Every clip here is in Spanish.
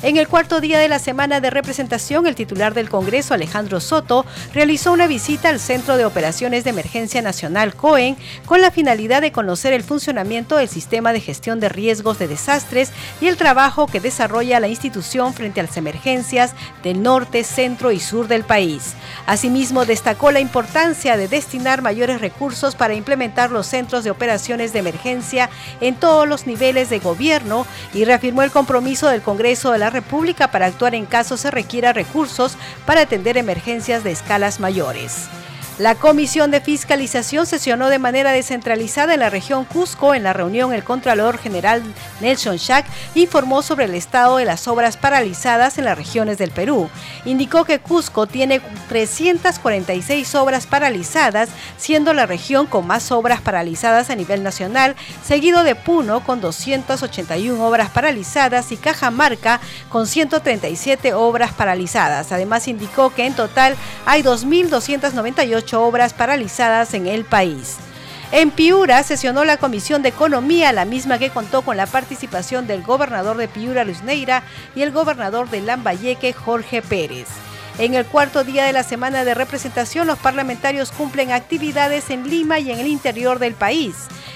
En el cuarto día de la semana de representación, el titular del Congreso, Alejandro Soto, realizó una visita al Centro de Operaciones de Emergencia Nacional COEN con la finalidad de conocer el funcionamiento del sistema de gestión de riesgos de desastres y el trabajo que desarrolla la institución frente a las emergencias del norte, centro y sur del país. Asimismo, destacó la importancia de destinar mayores recursos para implementar los centros de operaciones de emergencia en todos los niveles de gobierno y reafirmó el compromiso del Congreso de la República para actuar en caso se requiera recursos para atender emergencias de escalas mayores. La Comisión de Fiscalización sesionó de manera descentralizada en la región Cusco. En la reunión, el Contralor General Nelson Schack informó sobre el estado de las obras paralizadas en las regiones del Perú. Indicó que Cusco tiene 346 obras paralizadas, siendo la región con más obras paralizadas a nivel nacional, seguido de Puno con 281 obras paralizadas y Cajamarca con 137 obras paralizadas. Además, indicó que en total hay 2.298 obras paralizadas en el país. En Piura sesionó la Comisión de Economía, la misma que contó con la participación del gobernador de Piura, Luis Neira, y el gobernador de Lambayeque, Jorge Pérez. En el cuarto día de la semana de representación, los parlamentarios cumplen actividades en Lima y en el interior del país.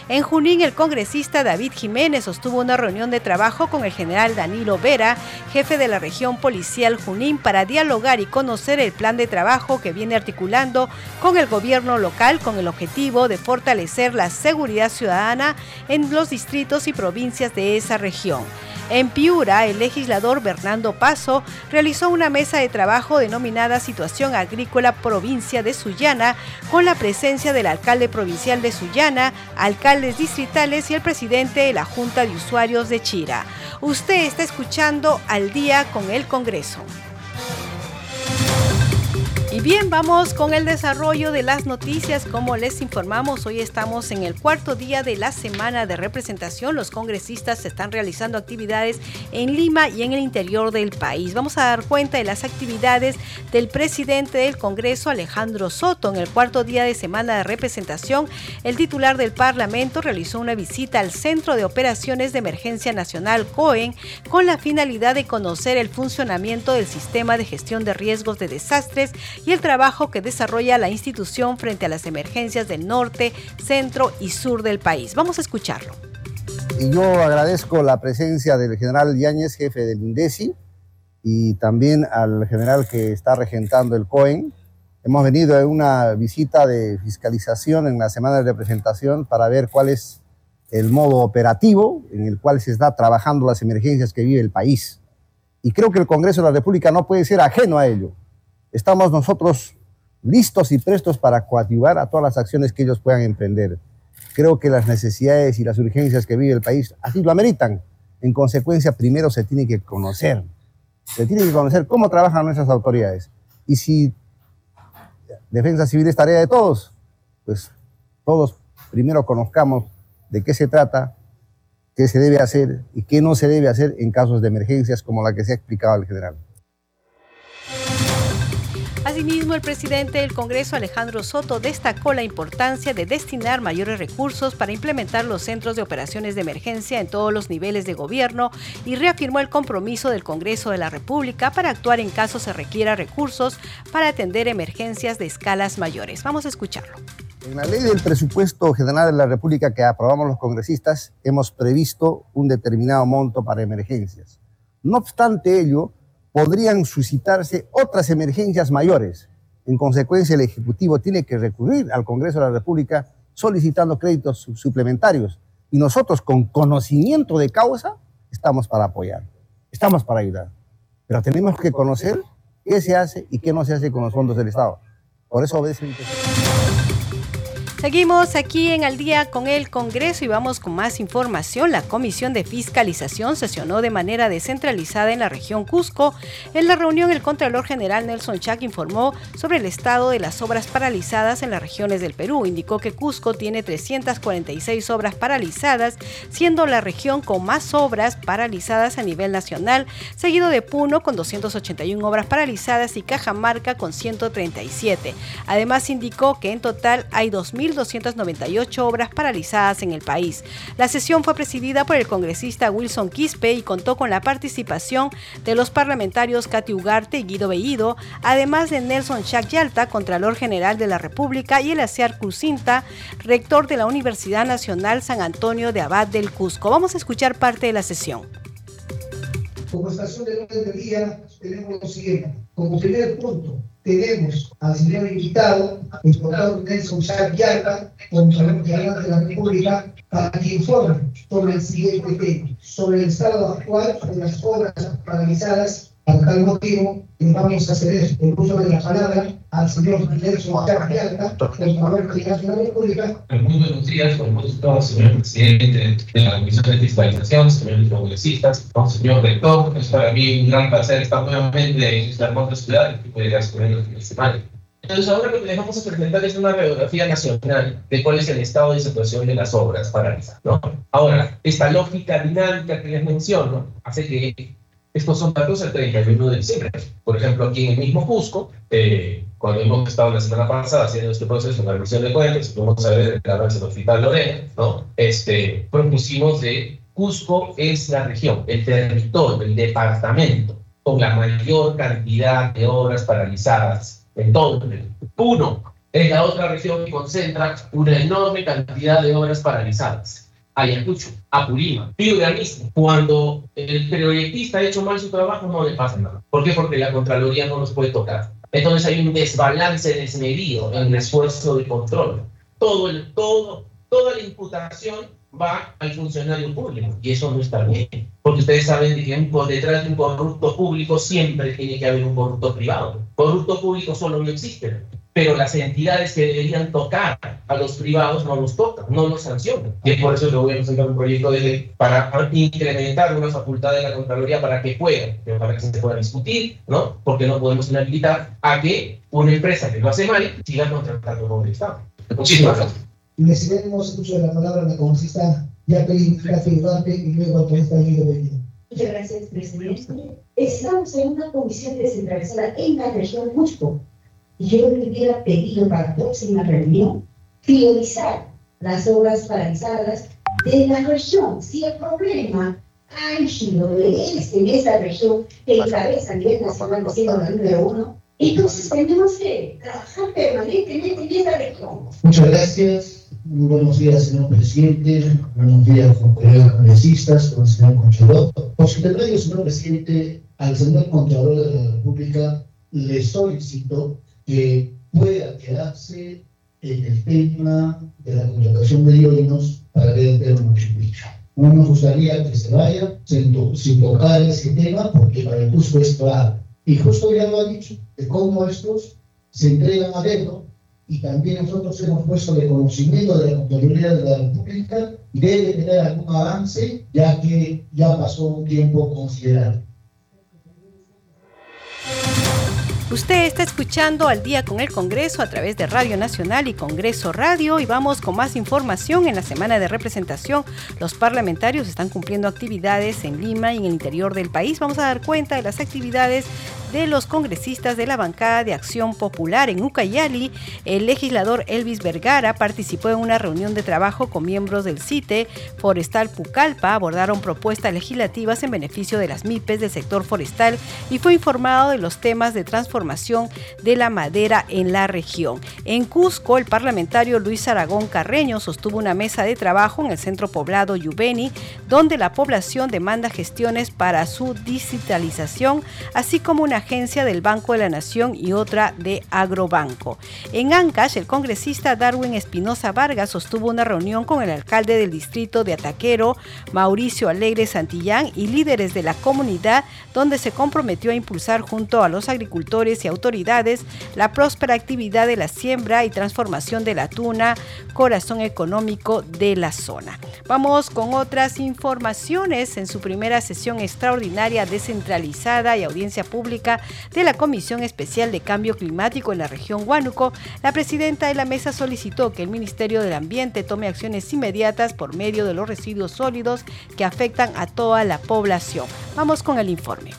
En Junín, el congresista David Jiménez sostuvo una reunión de trabajo con el general Danilo Vera, jefe de la región policial Junín, para dialogar y conocer el plan de trabajo que viene articulando con el gobierno local con el objetivo de fortalecer la seguridad ciudadana en los distritos y provincias de esa región. En Piura, el legislador Bernardo Paso realizó una mesa de trabajo denominada Situación Agrícola Provincia de Sullana, con la presencia del alcalde provincial de Sullana, distritales y el presidente de la Junta de Usuarios de Chira. Usted está escuchando al día con el Congreso. Y bien, vamos con el desarrollo de las noticias. Como les informamos, hoy estamos en el cuarto día de la semana de representación. Los congresistas están realizando actividades en Lima y en el interior del país. Vamos a dar cuenta de las actividades del presidente del Congreso, Alejandro Soto. En el cuarto día de semana de representación, el titular del Parlamento realizó una visita al Centro de Operaciones de Emergencia Nacional, COEN, con la finalidad de conocer el funcionamiento del sistema de gestión de riesgos de desastres y el trabajo que desarrolla la institución frente a las emergencias del norte, centro y sur del país. Vamos a escucharlo. Y yo agradezco la presencia del general Yáñez, jefe del INDECI, y también al general que está regentando el COEN. Hemos venido a una visita de fiscalización en la semana de representación para ver cuál es el modo operativo en el cual se está trabajando las emergencias que vive el país. Y creo que el Congreso de la República no puede ser ajeno a ello estamos nosotros listos y prestos para coadyuvar a todas las acciones que ellos puedan emprender. Creo que las necesidades y las urgencias que vive el país así lo ameritan. En consecuencia, primero se tiene que conocer. Se tiene que conocer cómo trabajan nuestras autoridades. Y si defensa civil es tarea de todos, pues todos primero conozcamos de qué se trata, qué se debe hacer y qué no se debe hacer en casos de emergencias como la que se ha explicado al general. Asimismo, el presidente del Congreso, Alejandro Soto, destacó la importancia de destinar mayores recursos para implementar los centros de operaciones de emergencia en todos los niveles de gobierno y reafirmó el compromiso del Congreso de la República para actuar en caso se requiera recursos para atender emergencias de escalas mayores. Vamos a escucharlo. En la ley del presupuesto general de la República que aprobamos los congresistas, hemos previsto un determinado monto para emergencias. No obstante ello, podrían suscitarse otras emergencias mayores. En consecuencia, el Ejecutivo tiene que recurrir al Congreso de la República solicitando créditos suplementarios. Y nosotros, con conocimiento de causa, estamos para apoyar, estamos para ayudar. Pero tenemos que conocer qué se hace y qué no se hace con los fondos del Estado. Por eso obedece mi Seguimos aquí en Al día con el Congreso y vamos con más información. La Comisión de Fiscalización sesionó de manera descentralizada en la región Cusco. En la reunión, el Contralor General Nelson Chac informó sobre el estado de las obras paralizadas en las regiones del Perú. Indicó que Cusco tiene 346 obras paralizadas, siendo la región con más obras paralizadas a nivel nacional, seguido de Puno con 281 obras paralizadas y Cajamarca con 137. Además, indicó que en total hay 2.000 298 obras paralizadas en el país. La sesión fue presidida por el congresista Wilson Quispe y contó con la participación de los parlamentarios Katy Ugarte y Guido Bellido, además de Nelson Chac Yalta, Contralor General de la República, y el Aciar Crucinta, rector de la Universidad Nacional San Antonio de Abad del Cusco. Vamos a escuchar parte de la sesión. Como estación de orden del día, tenemos lo siguiente. Como primer punto, tenemos al señor invitado, el doctor Nelson Yarta, Contralor General de la República, para que informe sobre el siguiente tema, sobre el estado actual de las obras paralizadas por tal motivo, vamos a ceder el uso de la palabra al señor Nelson Carrialta, del Parlamento de la República. Buenos días, buenos días, señor presidente de la Comisión de Fiscalización, señores congresistas, señor rector. Es para mí un gran placer estar nuevamente en esta hermosa ciudad y poder asumir el fin de semana. Entonces, ahora lo que les vamos a presentar es una radiografía nacional de cuál es el estado de situación de las obras paralizadas. ¿no? Ahora, esta lógica dinámica que les menciono hace que estos son datos del 31 de diciembre. Por ejemplo, aquí en el mismo Cusco, eh, cuando hemos estado la semana pasada haciendo este proceso, una revisión de cuentas, vamos a ver el avance del Hospital Lorena, ¿no? Este, propusimos de Cusco es la región, el territorio, el departamento con la mayor cantidad de obras paralizadas en todo el mundo. Uno, es la otra región que concentra una enorme cantidad de obras paralizadas. Ayacucho, Apurima, Piura mismo. Cuando el proyectista ha hecho mal su trabajo, no le pasa nada. ¿Por qué? Porque la Contraloría no los puede tocar. Entonces hay un desbalance desmedido en el esfuerzo de control. Todo el, todo, toda la imputación va al funcionario público y eso no está bien. Porque ustedes saben que detrás de un corrupto público siempre tiene que haber un corrupto privado. Corrupto público solo no existe pero las entidades que deberían tocar a los privados no los tocan, no los sancionan. Y es por eso que voy a presentar un proyecto de ley para incrementar una facultad de la Contraloría para que pueda, para que se pueda discutir, ¿no? Porque no podemos inhabilitar a que una empresa que lo hace mal siga contratando con el Estado. Muchísimas gracias. Le cedemos uso de la palabra a la congresista Jacqueline Gracia Duarte y luego al congresista Benito. Muchas gracias, presidente. Estamos en una comisión descentralizada en la región Cusco yo le hubiera pedido para la próxima reunión priorizar las obras paralizadas de la región. Si el problema hay sido este, en esta región que encabeza a nivel nacional siendo la número uno, entonces tenemos que trabajar permanentemente en esta región. Muchas gracias. Muy buenos días, señor presidente. Buenos días, colegas congresistas, con el señor Conchador. Por su señor presidente, al señor Contralor de la República le solicito que pueda quedarse en el tema de la contratación de diógenos para ver el tema No nos gustaría que se vaya sin, sin, tocar ese tema porque para el curso es claro. Y justo ya lo ha dicho, de cómo estos se entregan a dedo y también nosotros hemos puesto de conocimiento de la Contraloría de la República y debe tener algún avance ya que ya pasó un tiempo considerable. Usted está escuchando al día con el Congreso a través de Radio Nacional y Congreso Radio y vamos con más información en la semana de representación. Los parlamentarios están cumpliendo actividades en Lima y en el interior del país. Vamos a dar cuenta de las actividades de los congresistas de la bancada de Acción Popular en Ucayali, el legislador Elvis Vergara participó en una reunión de trabajo con miembros del CITE Forestal Pucallpa, abordaron propuestas legislativas en beneficio de las MIPES del sector forestal y fue informado de los temas de transformación de la madera en la región. En Cusco, el parlamentario Luis Aragón Carreño sostuvo una mesa de trabajo en el centro poblado Yubeni, donde la población demanda gestiones para su digitalización, así como una agencia del Banco de la Nación y otra de Agrobanco. En Ancash, el congresista Darwin Espinosa Vargas sostuvo una reunión con el alcalde del distrito de Ataquero, Mauricio Alegre Santillán, y líderes de la comunidad, donde se comprometió a impulsar junto a los agricultores y autoridades la próspera actividad de la siembra y transformación de la tuna, corazón económico de la zona. Vamos con otras informaciones en su primera sesión extraordinaria descentralizada y audiencia pública de la Comisión Especial de Cambio Climático en la región Huánuco, la presidenta de la mesa solicitó que el Ministerio del Ambiente tome acciones inmediatas por medio de los residuos sólidos que afectan a toda la población. Vamos con el informe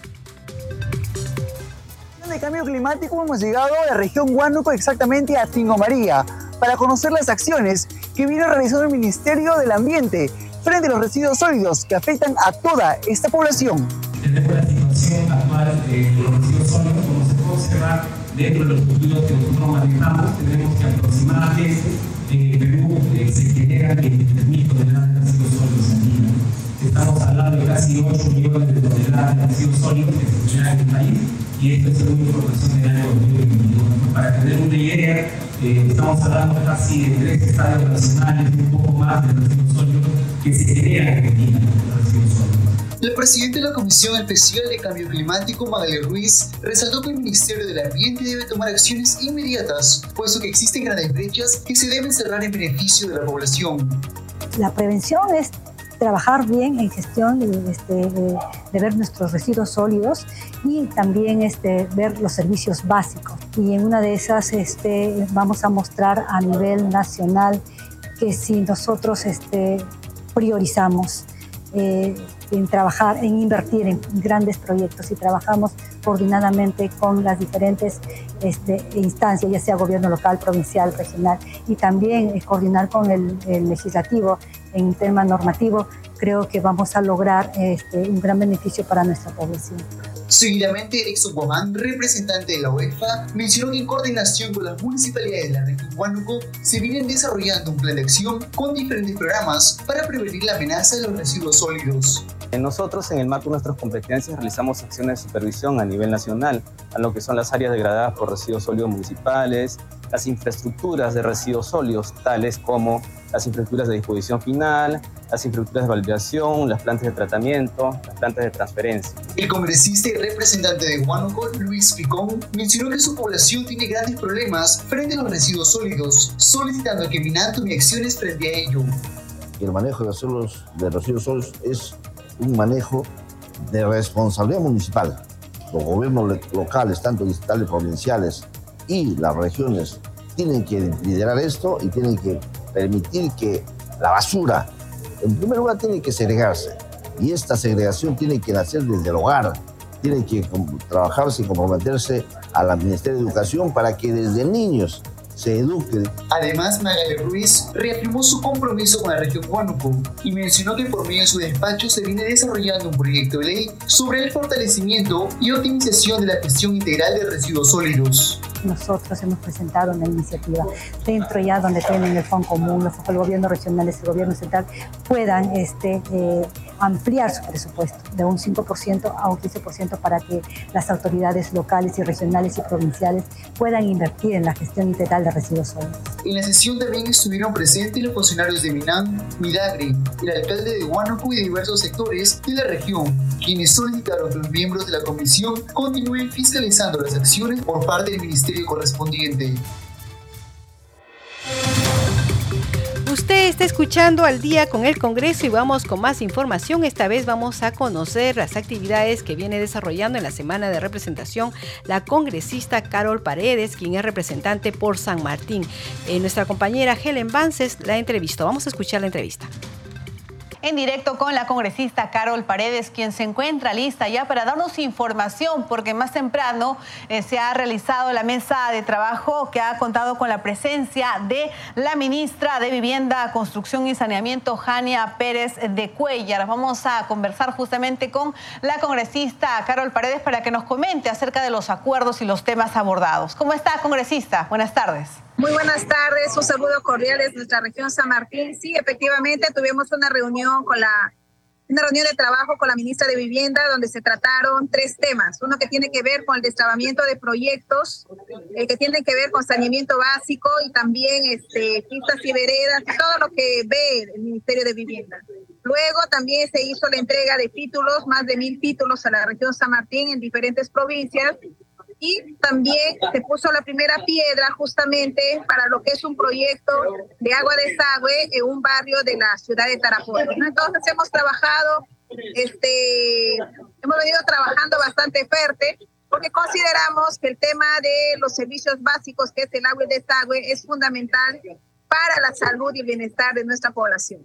de cambio climático hemos llegado a la región Huánuco, exactamente a Tingo María, para conocer las acciones que viene realizando el Ministerio del Ambiente frente a los residuos sólidos que afectan a toda esta población. La situación actual de los residuos sólidos, como se puede observar dentro de los estudios que nosotros manejamos, tenemos que aproximadamente en Perú eh, se generan 23.000 toneladas de residuos sólidos andinos. Estamos hablando de casi 8 millones de toneladas de residuos sólidos que se en el país y esto es según información del año 2021. Para tener una idea, eh, estamos hablando casi de tres estadios nacionales, un poco más de residuos sólidos que se generan en Argentina. La presidenta de la Comisión Especial de Cambio Climático, Magdalena Ruiz, resaltó que el Ministerio del Ambiente debe tomar acciones inmediatas, puesto que existen grandes brechas que se deben cerrar en beneficio de la población. La prevención es trabajar bien en gestión de, este, de, de, ver nuestros residuos sólidos y también este, ver los servicios básicos. Y en una de esas este, vamos a mostrar a nivel nacional que si nosotros este, priorizamos eh, en trabajar, en invertir en grandes proyectos y trabajamos coordinadamente con las diferentes este, instancias, ya sea gobierno local, provincial, regional, y también eh, coordinar con el, el, legislativo en tema normativo, creo que vamos a lograr este, un gran beneficio para nuestra población. Seguidamente, Erickson Guamán, representante de la UEFA, mencionó que en coordinación con las municipalidades de la región Huánuco se vienen desarrollando un plan de acción con diferentes programas para prevenir la amenaza de los residuos sólidos. Nosotros, en el marco de nuestras competencias, realizamos acciones de supervisión a nivel nacional a lo que son las áreas degradadas por residuos sólidos municipales, las infraestructuras de residuos sólidos, tales como las infraestructuras de disposición final, las infraestructuras de validación, las plantas de tratamiento, las plantas de transferencia. El congresista y representante de Huánuco, Luis Picón, mencionó que su población tiene grandes problemas frente a los residuos sólidos, solicitando que Minan tome acciones frente a ello. El manejo de de residuos sólidos es un manejo de responsabilidad municipal. Los gobiernos locales, tanto distritales, provinciales y las regiones, tienen que liderar esto y tienen que permitir que la basura, en primer lugar, tiene que segregarse. Y esta segregación tiene que nacer desde el hogar, tiene que trabajarse y comprometerse al Ministerio de Educación para que desde niños se eduquen. Además, Magali Ruiz reafirmó su compromiso con la región Huánuco y mencionó que por medio de su despacho se viene desarrollando un proyecto de ley sobre el fortalecimiento y optimización de la gestión integral de residuos sólidos nosotros hemos presentado una iniciativa dentro ya donde tienen el fondo común, los el gobierno regionales, el gobierno central, puedan este, eh, ampliar su presupuesto de un 5% a un 15% para que las autoridades locales y regionales y provinciales puedan invertir en la gestión integral de residuos sólidos. En la sesión también estuvieron presentes los funcionarios de Minam, Midagre, el alcalde de Huánuco y de diversos sectores de la región, quienes solicitaron que los miembros de la comisión continúen fiscalizando las acciones por parte del Ministerio correspondiente. Usted está escuchando al día con el Congreso y vamos con más información. Esta vez vamos a conocer las actividades que viene desarrollando en la semana de representación la congresista Carol Paredes, quien es representante por San Martín. Eh, nuestra compañera Helen Vances la entrevistó. Vamos a escuchar la entrevista en directo con la congresista Carol Paredes, quien se encuentra lista ya para darnos información, porque más temprano eh, se ha realizado la mesa de trabajo que ha contado con la presencia de la ministra de Vivienda, Construcción y Saneamiento, Jania Pérez de Cuellar. Vamos a conversar justamente con la congresista Carol Paredes para que nos comente acerca de los acuerdos y los temas abordados. ¿Cómo está, congresista? Buenas tardes. Muy buenas tardes, un saludo cordial desde nuestra región San Martín. Sí, efectivamente tuvimos una reunión con la una reunión de trabajo con la ministra de Vivienda donde se trataron tres temas. Uno que tiene que ver con el destrabamiento de proyectos, el que tiene que ver con saneamiento básico y también este, pistas y veredas, todo lo que ve el Ministerio de Vivienda. Luego también se hizo la entrega de títulos, más de mil títulos a la región San Martín en diferentes provincias y también se puso la primera piedra justamente para lo que es un proyecto de agua de desagüe en un barrio de la ciudad de Tarapoto. Entonces hemos trabajado, este, hemos venido trabajando bastante fuerte porque consideramos que el tema de los servicios básicos, que es el agua y desagüe, es fundamental para la salud y el bienestar de nuestra población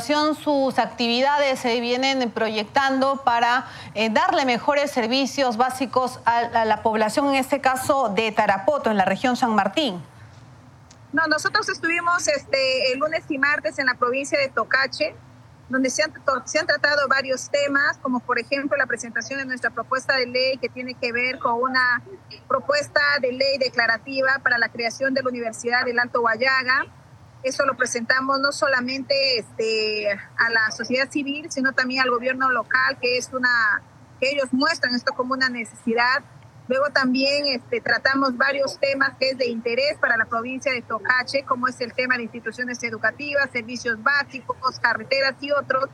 sus actividades se vienen proyectando para eh, darle mejores servicios básicos a, la población, en este caso de Tarapoto, en la región San Martín. No, nosotros estuvimos este, el lunes y martes en la provincia de Tocache, donde se han, se han tratado varios temas, como por ejemplo la presentación de nuestra propuesta de ley que tiene que ver con una propuesta de ley declarativa para la creación de la Universidad del Alto Guayaga eso lo presentamos no solamente este, a la sociedad civil, sino también al gobierno local, que es una, que ellos muestran esto como una necesidad. Luego también este, tratamos varios temas que es de interés para la provincia de Tocache, como es el tema de instituciones educativas, servicios básicos, carreteras y otros,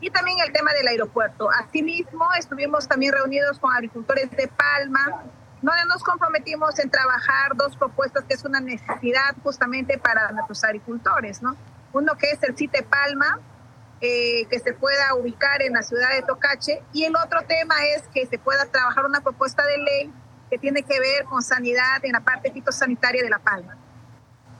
y también el tema del aeropuerto. Asimismo, estuvimos también reunidos con agricultores de Palma, no nos comprometimos en trabajar dos propuestas que es una necesidad justamente para nuestros agricultores, ¿no? Uno que es el CITE Palma, eh, que se pueda ubicar en la ciudad de Tocache, y el otro tema es que se pueda trabajar una propuesta de ley que tiene que ver con sanidad en la parte fitosanitaria de La Palma.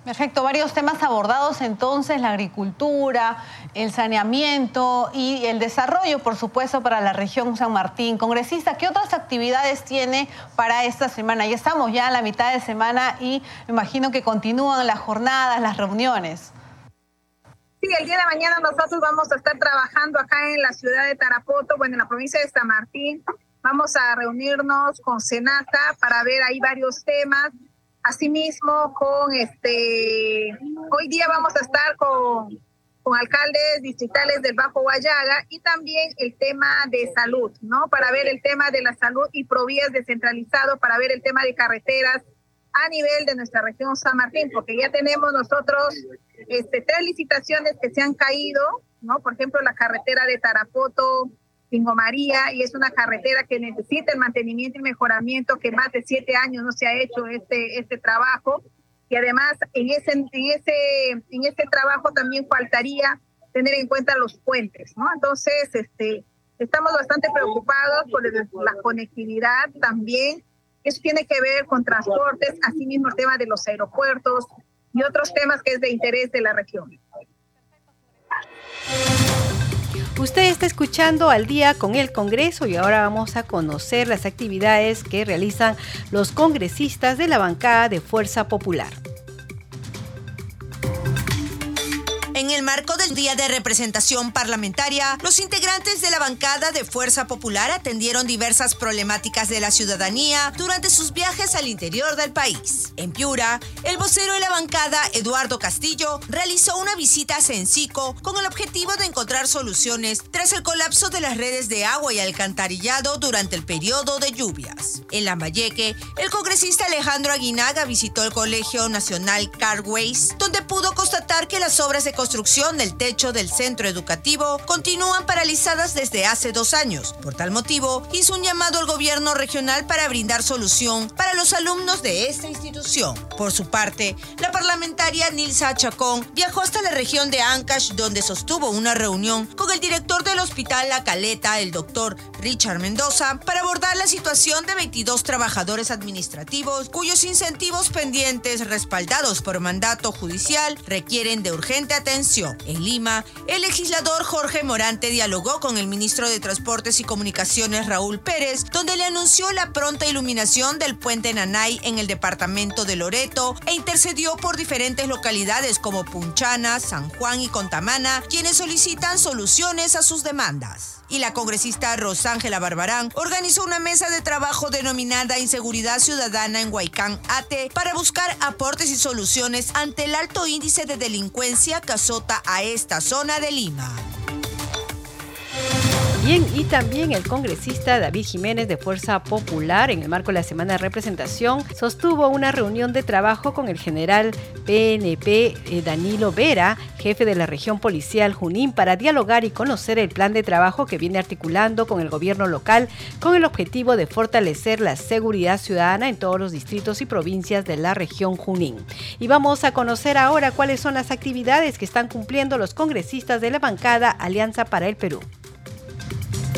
Perfecto, varios temas abordados entonces, la agricultura, el saneamiento y el desarrollo, por supuesto, para la región San Martín. Congresista, ¿qué otras actividades tiene para esta semana? Ya estamos ya a la mitad de semana y me imagino que continúan las jornadas, las reuniones. Sí, el día de mañana nosotros vamos a estar trabajando acá en la ciudad de Tarapoto, bueno, en la provincia de San Martín. Vamos a reunirnos con Senata para ver ahí varios temas Asimismo, con este, hoy día vamos a estar con, con alcaldes distritales del Bajo Guayaga y también el tema de salud, ¿no? Para ver el tema de la salud y provías descentralizado, para ver el tema de carreteras a nivel de nuestra región San Martín, porque ya tenemos nosotros este, tres licitaciones que se han caído, ¿no? Por ejemplo, la carretera de Tarapoto, Pingo María, y es una carretera que necesita el mantenimiento y mejoramiento, que más de siete años no se ha hecho este, este trabajo. Y además, en ese, en, ese, en ese trabajo también faltaría tener en cuenta los puentes, ¿no? Entonces, este, estamos bastante preocupados por la conectividad también. Eso tiene que ver con transportes, asimismo el tema de los aeropuertos y otros temas que es de interés de la región. Usted está escuchando al día con el Congreso y ahora vamos a conocer las actividades que realizan los congresistas de la bancada de Fuerza Popular. El marco del Día de Representación Parlamentaria, los integrantes de la bancada de Fuerza Popular atendieron diversas problemáticas de la ciudadanía durante sus viajes al interior del país. En Piura, el vocero de la bancada, Eduardo Castillo, realizó una visita a Sencico con el objetivo de encontrar soluciones tras el colapso de las redes de agua y alcantarillado durante el periodo de lluvias. En Lambayeque, el congresista Alejandro Aguinaga visitó el Colegio Nacional Carways, donde pudo constatar que las obras de construcción construcción del techo del centro educativo continúan paralizadas desde hace dos años. Por tal motivo, hizo un llamado al gobierno regional para brindar solución para los alumnos de esta institución. Por su parte, la parlamentaria Nilsa Chacón viajó hasta la región de Ancash, donde sostuvo una reunión con el director del hospital La Caleta, el doctor Richard Mendoza, para abordar la situación de 22 trabajadores administrativos cuyos incentivos pendientes respaldados por mandato judicial requieren de urgente atención en Lima, el legislador Jorge Morante dialogó con el ministro de Transportes y Comunicaciones Raúl Pérez, donde le anunció la pronta iluminación del puente Nanay en el departamento de Loreto e intercedió por diferentes localidades como Punchana, San Juan y Contamana, quienes solicitan soluciones a sus demandas. Y la congresista Rosángela Barbarán organizó una mesa de trabajo denominada Inseguridad Ciudadana en Huaycán ATE para buscar aportes y soluciones ante el alto índice de delincuencia que azota a esta zona de Lima. Bien, y también el congresista David Jiménez de Fuerza Popular, en el marco de la Semana de Representación, sostuvo una reunión de trabajo con el general PNP eh, Danilo Vera, jefe de la región policial Junín, para dialogar y conocer el plan de trabajo que viene articulando con el gobierno local con el objetivo de fortalecer la seguridad ciudadana en todos los distritos y provincias de la región Junín. Y vamos a conocer ahora cuáles son las actividades que están cumpliendo los congresistas de la bancada Alianza para el Perú.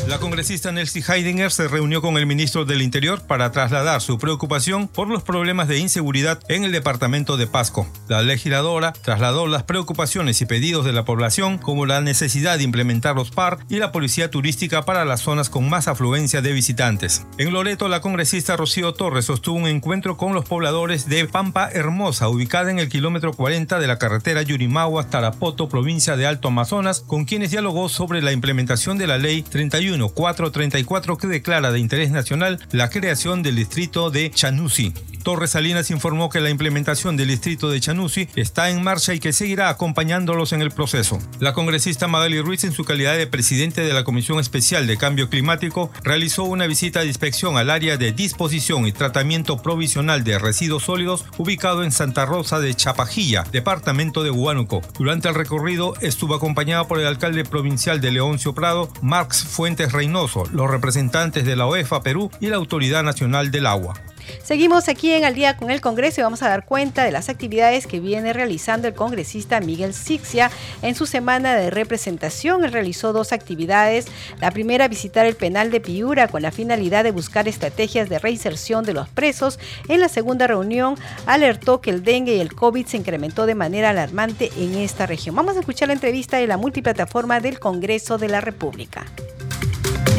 La congresista Nelsie Heidinger se reunió con el ministro del Interior para trasladar su preocupación por los problemas de inseguridad en el departamento de Pasco. La legisladora trasladó las preocupaciones y pedidos de la población como la necesidad de implementar los PAR y la policía turística para las zonas con más afluencia de visitantes. En Loreto, la congresista Rocío Torres sostuvo un encuentro con los pobladores de Pampa Hermosa, ubicada en el kilómetro 40 de la carretera Yurimagua-Tarapoto, provincia de Alto Amazonas, con quienes dialogó sobre la implementación de la ley 31 434 que declara de interés nacional la creación del distrito de Chanusi. Torres Salinas informó que la implementación del distrito de Chanusi está en marcha y que seguirá acompañándolos en el proceso. La congresista Magali Ruiz, en su calidad de presidente de la Comisión Especial de Cambio Climático, realizó una visita de inspección al área de disposición y tratamiento provisional de residuos sólidos ubicado en Santa Rosa de Chapajilla, departamento de Huánuco. Durante el recorrido estuvo acompañada por el alcalde provincial de Leoncio Prado, Marx Fuentes Reynoso, los representantes de la OEFA Perú y la Autoridad Nacional del Agua. Seguimos aquí en Al día con el Congreso y vamos a dar cuenta de las actividades que viene realizando el congresista Miguel Sixia en su semana de representación. Él realizó dos actividades. La primera, visitar el penal de Piura con la finalidad de buscar estrategias de reinserción de los presos. En la segunda reunión, alertó que el dengue y el COVID se incrementó de manera alarmante en esta región. Vamos a escuchar la entrevista de la multiplataforma del Congreso de la República.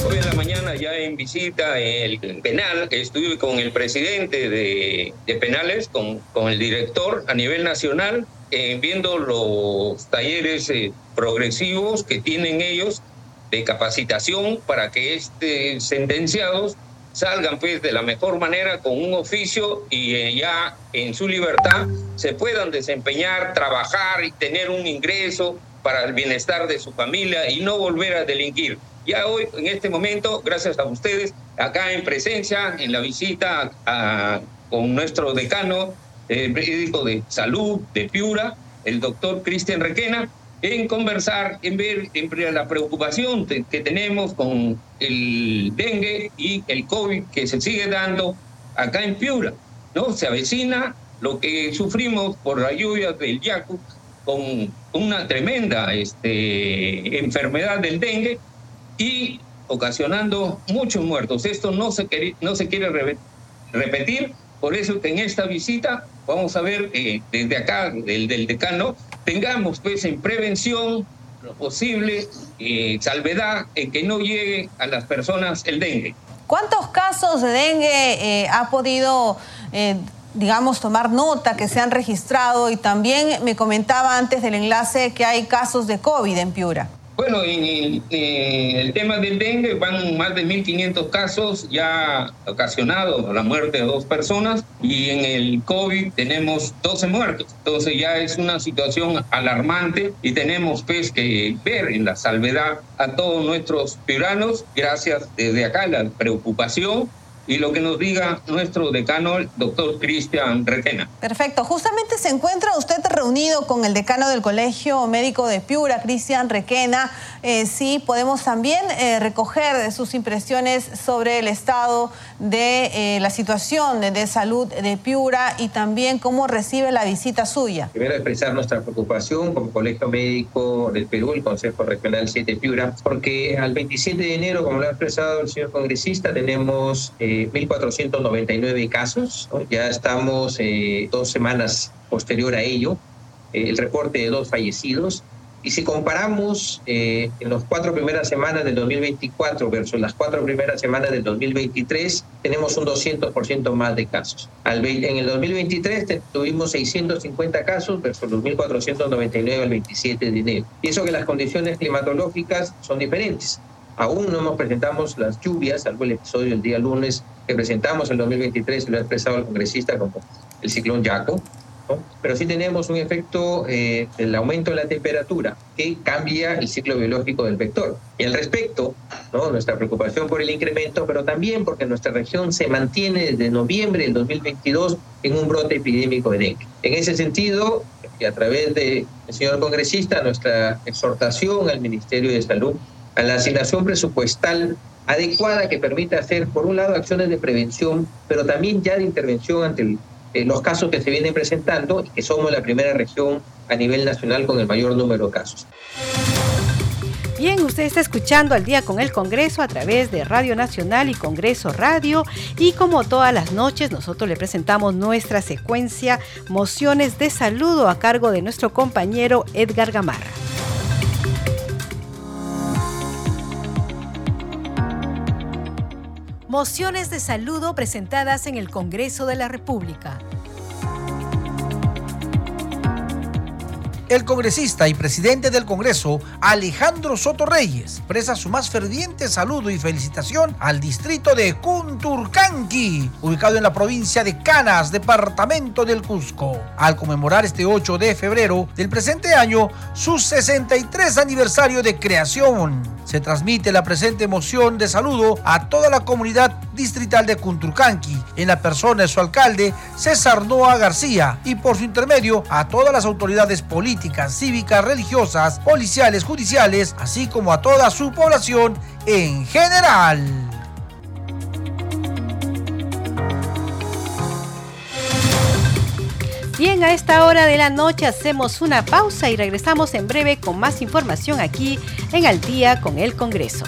Hoy en la mañana ya en visita el penal, estuve con el presidente de, penales, con, con, el director a nivel nacional, eh, viendo los talleres eh, progresivos que tienen ellos de capacitación para que estos sentenciados salgan pues de la mejor manera con un oficio y eh, ya en su libertad se puedan desempeñar, trabajar y tener un ingreso para el bienestar de su familia y no volver a delinquir. Ya hoy, en este momento, gracias a ustedes, acá en presencia, en la visita con nuestro decano médico de salud de Piura, el doctor Cristian Requena, en conversar, en ver en la preocupación que tenemos con el dengue y el COVID que se sigue dando acá en Piura. ¿no? Se avecina lo que sufrimos por la lluvia del Yacu con una tremenda este, enfermedad del dengue y ocasionando muchos muertos. Esto no se, quiere, no se quiere repetir, por eso que en esta visita vamos a ver eh, desde acá, del, del, decano, tengamos pues en prevención lo posible, eh, salvedad, en que no llegue a las personas el dengue. ¿Cuántos casos de dengue eh, ha podido digamos, tomar nota que se han registrado y también me comentaba antes del enlace que hay casos de COVID en Piura. Bueno, en el, tema del dengue van más de 1.500 casos ya ocasionados la muerte de dos personas y en el COVID tenemos 12 muertos. Entonces ya es una situación alarmante y tenemos pues que ver en la salvedad a todos nuestros piuranos, gracias desde acá la preocupación y lo que nos diga nuestro decano, el doctor Cristian Requena. Perfecto. Justamente se encuentra usted reunido con el decano del Colegio Médico de Piura, Cristian Requena. Eh, sí, podemos también eh, recoger sus impresiones sobre el estado de eh, la situación de, salud de Piura y también cómo recibe la visita suya. Primero expresar nuestra preocupación como Colegio Médico del Perú, el Consejo Regional 7 Piura, porque al 27 de enero, como lo ha expresado el señor congresista, tenemos... 1.499 casos. Ya estamos eh, dos semanas posterior a ello. Eh, el reporte de dos fallecidos. Y si comparamos eh, en las cuatro primeras semanas del 2024 versus las cuatro primeras semanas del 2023, tenemos un 200% más de casos. Al, en el 2023 tuvimos 650 casos versus los 1.499 al 27 de enero. Y eso que las condiciones climatológicas son diferentes. Aún no hemos presentamos las lluvias, salvo el episodio del día lunes que presentamos en 2023 y lo ha expresado el congresista como el ciclón Yaco. pero sí tenemos un efecto eh, del aumento de la temperatura que cambia el ciclo biológico del vector. Y al respecto, ¿no? nuestra preocupación por el incremento, pero también porque nuestra región se mantiene desde noviembre del 2022 en un brote epidémico de dengue. En ese sentido, y a través del señor congresista, nuestra exhortación al Ministerio de Salud a la asignación presupuestal adecuada que permita hacer, por un lado, acciones de prevención, pero también ya de intervención ante eh, los casos que se vienen presentando que somos la primera región a nivel nacional con el mayor número de casos. Bien, usted está escuchando al día con el Congreso a través de Radio Nacional y Congreso Radio y como todas las noches nosotros le presentamos nuestra secuencia Mociones de Saludo a cargo de nuestro compañero Edgar Gamarra. Mociones de saludo presentadas en el Congreso de la República. El congresista y presidente del Congreso, Alejandro Soto Reyes, expresa su más ferviente saludo y felicitación al distrito de Cunturcanqui, ubicado en la provincia de Canas, departamento del Cusco, al conmemorar este 8 de febrero del presente año su 63 aniversario de creación. Se transmite la presente moción de saludo a toda la comunidad distrital de Cunturcanqui, en la persona de su alcalde, César Noa García, y por su intermedio a todas las autoridades políticas, cívicas, religiosas, policiales, judiciales, así como a toda su población en general. Bien, a esta hora de la noche hacemos una pausa y regresamos en breve con más información aquí en Al día con el Congreso.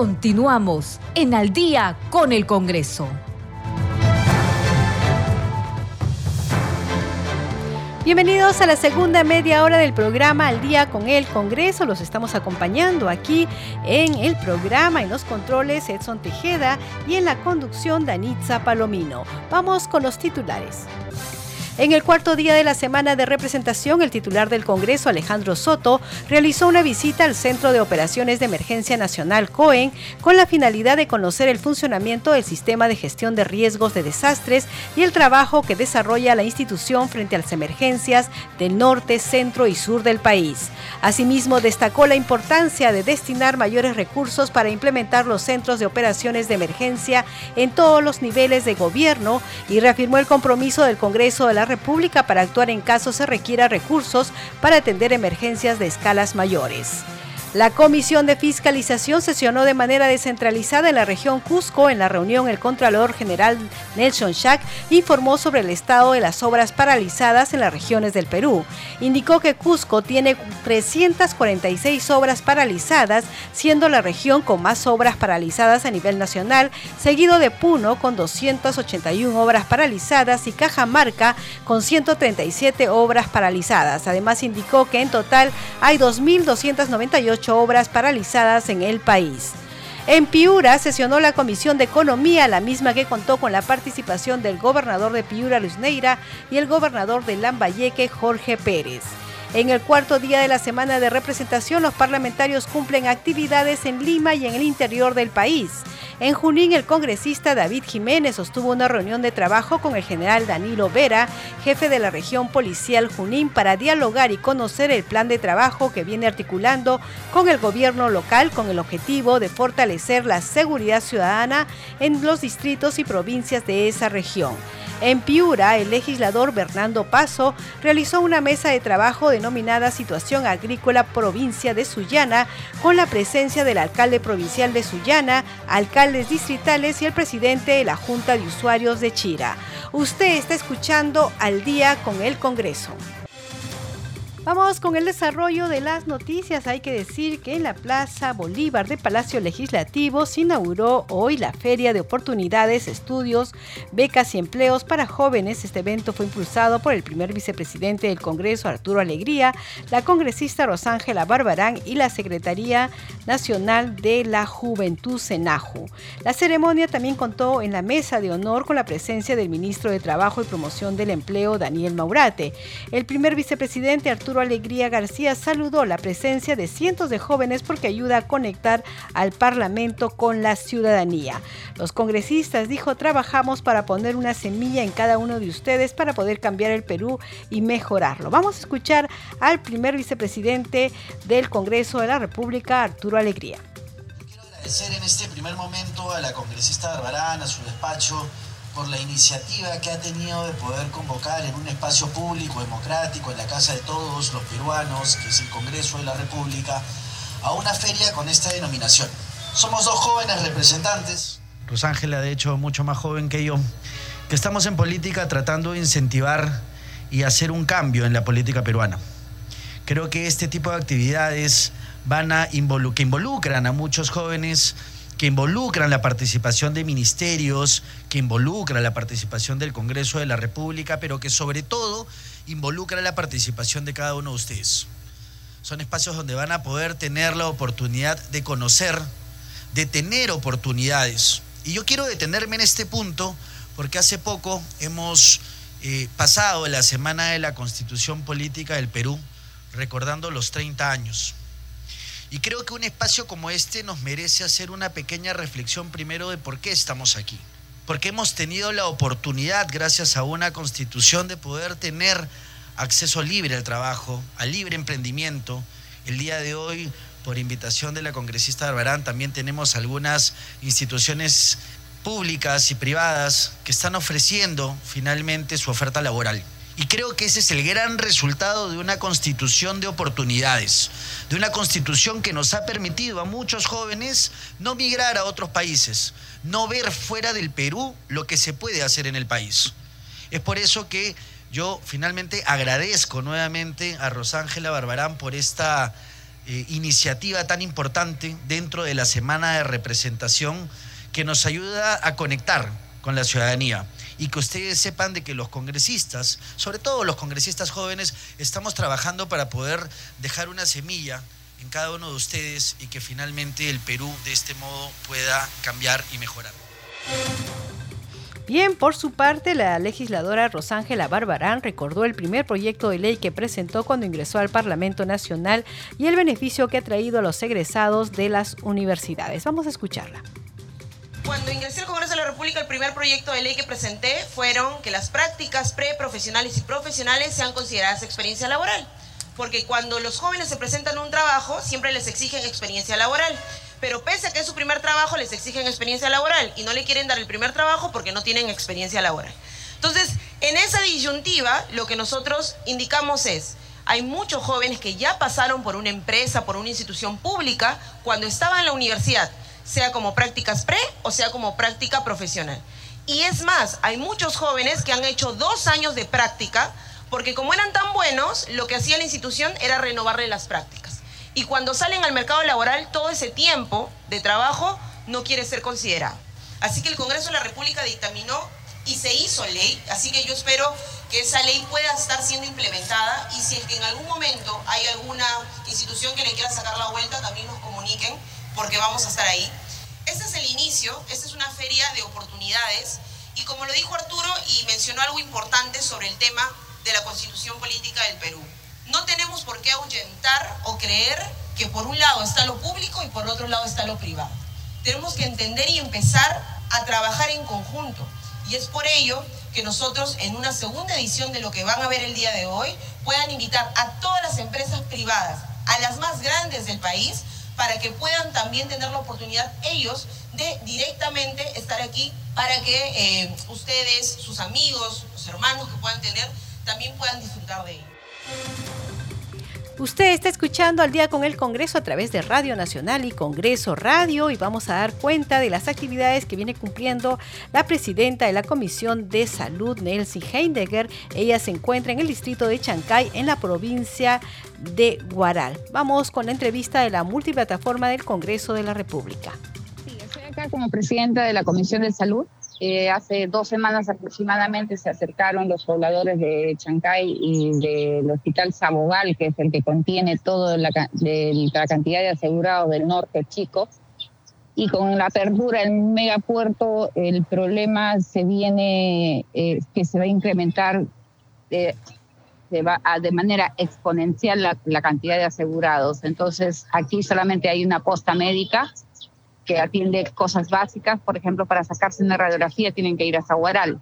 Continuamos en Al día con el Congreso. Bienvenidos a la segunda media hora del programa Al día con el Congreso. Los estamos acompañando aquí en el programa, en los controles Edson Tejeda y en la conducción Danitza Palomino. Vamos con los titulares. En el cuarto día de la semana de representación, el titular del Congreso, Alejandro Soto, realizó una visita al Centro de Operaciones de Emergencia Nacional COEN con la finalidad de conocer el funcionamiento del sistema de gestión de riesgos de desastres y el trabajo que desarrolla la institución frente a las emergencias del norte, centro y sur del país. Asimismo, destacó la importancia de destinar mayores recursos para implementar los centros de operaciones de emergencia en todos los niveles de gobierno y reafirmó el compromiso del Congreso de la República para actuar en caso se requiera recursos para atender emergencias de escalas mayores. La Comisión de Fiscalización sesionó de manera descentralizada en la región Cusco. En la reunión, el Contralor General Nelson Schack informó sobre el estado de las obras paralizadas en las regiones del Perú. Indicó que Cusco tiene 346 obras paralizadas, siendo la región con más obras paralizadas a nivel nacional, seguido de Puno con 281 obras paralizadas y Cajamarca con 137 obras paralizadas. Además, indicó que en total hay 2.298 obras paralizadas en el país. En Piura sesionó la Comisión de Economía, la misma que contó con la participación del gobernador de Piura, Luis Neira, y el gobernador de Lambayeque, Jorge Pérez. En el cuarto día de la semana de representación, los parlamentarios cumplen actividades en Lima y en el interior del país. En Junín, el congresista David Jiménez sostuvo una reunión de trabajo con el general Danilo Vera, jefe de la región policial Junín, para dialogar y conocer el plan de trabajo que viene articulando con el gobierno local con el objetivo de fortalecer la seguridad ciudadana en los distritos y provincias de esa región. En Piura, el legislador Bernardo Paso realizó una mesa de trabajo denominada Situación Agrícola Provincia de Sullana, con la presencia del alcalde provincial de Sullana, distritales y el presidente de la Junta de Usuarios de Chira. Usted está escuchando al día con el Congreso. Vamos con el desarrollo de las noticias. Hay que decir que en la Plaza Bolívar de Palacio Legislativo se inauguró hoy la Feria de Oportunidades, Estudios, Becas y Empleos para Jóvenes. Este evento fue impulsado por el primer vicepresidente del Congreso, Arturo Alegría, la congresista Rosángela Barbarán y la Secretaría Nacional de la Juventud, Senaju. La ceremonia también contó en la mesa de honor con la presencia del ministro de Trabajo y Promoción del Empleo, Daniel Maurate. El primer vicepresidente, Arturo Arturo Alegría García saludó la presencia de cientos de jóvenes porque ayuda a conectar al Parlamento con la ciudadanía. Los congresistas, dijo, trabajamos para poner una semilla en cada uno de ustedes para poder cambiar el Perú y mejorarlo. Vamos a escuchar al primer vicepresidente del Congreso de la República, Arturo Alegría. Quiero agradecer en este primer momento a la congresista Barbarán, a su despacho, por la iniciativa que ha tenido de poder convocar en un espacio público, democrático, en la casa de todos los peruanos, que es el Congreso de la República, a una feria con esta denominación. Somos dos jóvenes representantes. Rosángela, de hecho, mucho más joven que yo, que estamos en política tratando de incentivar y hacer un cambio en la política peruana. Creo que este tipo de actividades van a que involucran a muchos jóvenes que involucran la participación de ministerios, que involucran la participación del Congreso de la República, pero que sobre todo involucra la participación de cada uno de ustedes. Son espacios donde van a poder tener la oportunidad de conocer, de tener oportunidades. Y yo quiero detenerme en este punto porque hace poco hemos eh, pasado la Semana de la Constitución Política del Perú recordando los 30 años. Y creo que un espacio como este nos merece hacer una pequeña reflexión primero de por qué estamos aquí. Porque hemos tenido la oportunidad, gracias a una constitución, de poder tener acceso libre al trabajo, al libre emprendimiento. El día de hoy, por invitación de la congresista Barbarán, también tenemos algunas instituciones públicas y privadas que están ofreciendo finalmente su oferta laboral. Y creo que ese es el gran resultado de una constitución de oportunidades, de una constitución que nos ha permitido a muchos jóvenes no migrar a otros países, no ver fuera del Perú lo que se puede hacer en el país. Es por eso que yo finalmente agradezco nuevamente a Rosángela Barbarán por esta eh, iniciativa tan importante dentro de la semana de representación que nos ayuda a conectar con la ciudadanía y que ustedes sepan de que los congresistas, sobre todo los congresistas jóvenes, estamos trabajando para poder dejar una semilla en cada uno de ustedes y que finalmente el Perú de este modo pueda cambiar y mejorar. Bien, por su parte, la legisladora Rosángela Barbarán recordó el primer proyecto de ley que presentó cuando ingresó al Parlamento Nacional y el beneficio que ha traído a los egresados de las universidades. Vamos a escucharla. Cuando ingresé al Congreso de la República, el primer proyecto de ley que presenté fueron que las prácticas preprofesionales y profesionales sean consideradas experiencia laboral. Porque cuando los jóvenes se presentan a un trabajo, siempre les exigen experiencia laboral. Pero pese a que es su primer trabajo, les exigen experiencia laboral y no le quieren dar el primer trabajo porque no tienen experiencia laboral. Entonces, en esa disyuntiva, lo que nosotros indicamos es, hay muchos jóvenes que ya pasaron por una empresa, por una institución pública, cuando estaban en la universidad sea como prácticas pre o sea como práctica profesional. Y es más, hay muchos jóvenes que han hecho dos años de práctica porque como eran tan buenos, lo que hacía la institución era renovarle las prácticas. Y cuando salen al mercado laboral, todo ese tiempo de trabajo no quiere ser considerado. Así que el Congreso de la República dictaminó y se hizo ley, así que yo espero que esa ley pueda estar siendo implementada y si es que en algún momento hay alguna institución que le quiera sacar la vuelta, también nos comuniquen porque vamos a estar ahí. El inicio, esta es una feria de oportunidades y como lo dijo Arturo y mencionó algo importante sobre el tema de la constitución política del Perú, no tenemos por qué ahuyentar o creer que por un lado está lo público y por otro lado está lo privado. Tenemos que entender y empezar a trabajar en conjunto. Y es por ello que nosotros en una segunda edición de lo que van a ver el día de hoy puedan invitar a todas las empresas privadas, a las más grandes del país, para que puedan también tener la oportunidad ellos directamente estar aquí para que eh, ustedes, sus amigos, los hermanos que puedan tener, también puedan disfrutar de ello. Usted está escuchando al día con el Congreso a través de Radio Nacional y Congreso Radio y vamos a dar cuenta de las actividades que viene cumpliendo la presidenta de la Comisión de Salud, Nelsie Heidegger. Ella se encuentra en el distrito de Chancay, en la provincia de Guaral. Vamos con la entrevista de la multiplataforma del Congreso de la República. Acá como presidenta de la Comisión de Salud eh, hace dos semanas aproximadamente se acercaron los pobladores de Chancay y del Hospital Sabogal, que es el que contiene toda la, la cantidad de asegurados del norte chico. Y con la apertura del megapuerto, el problema se viene, eh, que se va a incrementar eh, se va a, de manera exponencial la, la, cantidad de asegurados. Entonces, aquí solamente hay una posta médica que atiende cosas básicas. Por ejemplo, para sacarse una radiografía tienen que ir a Zaguaral.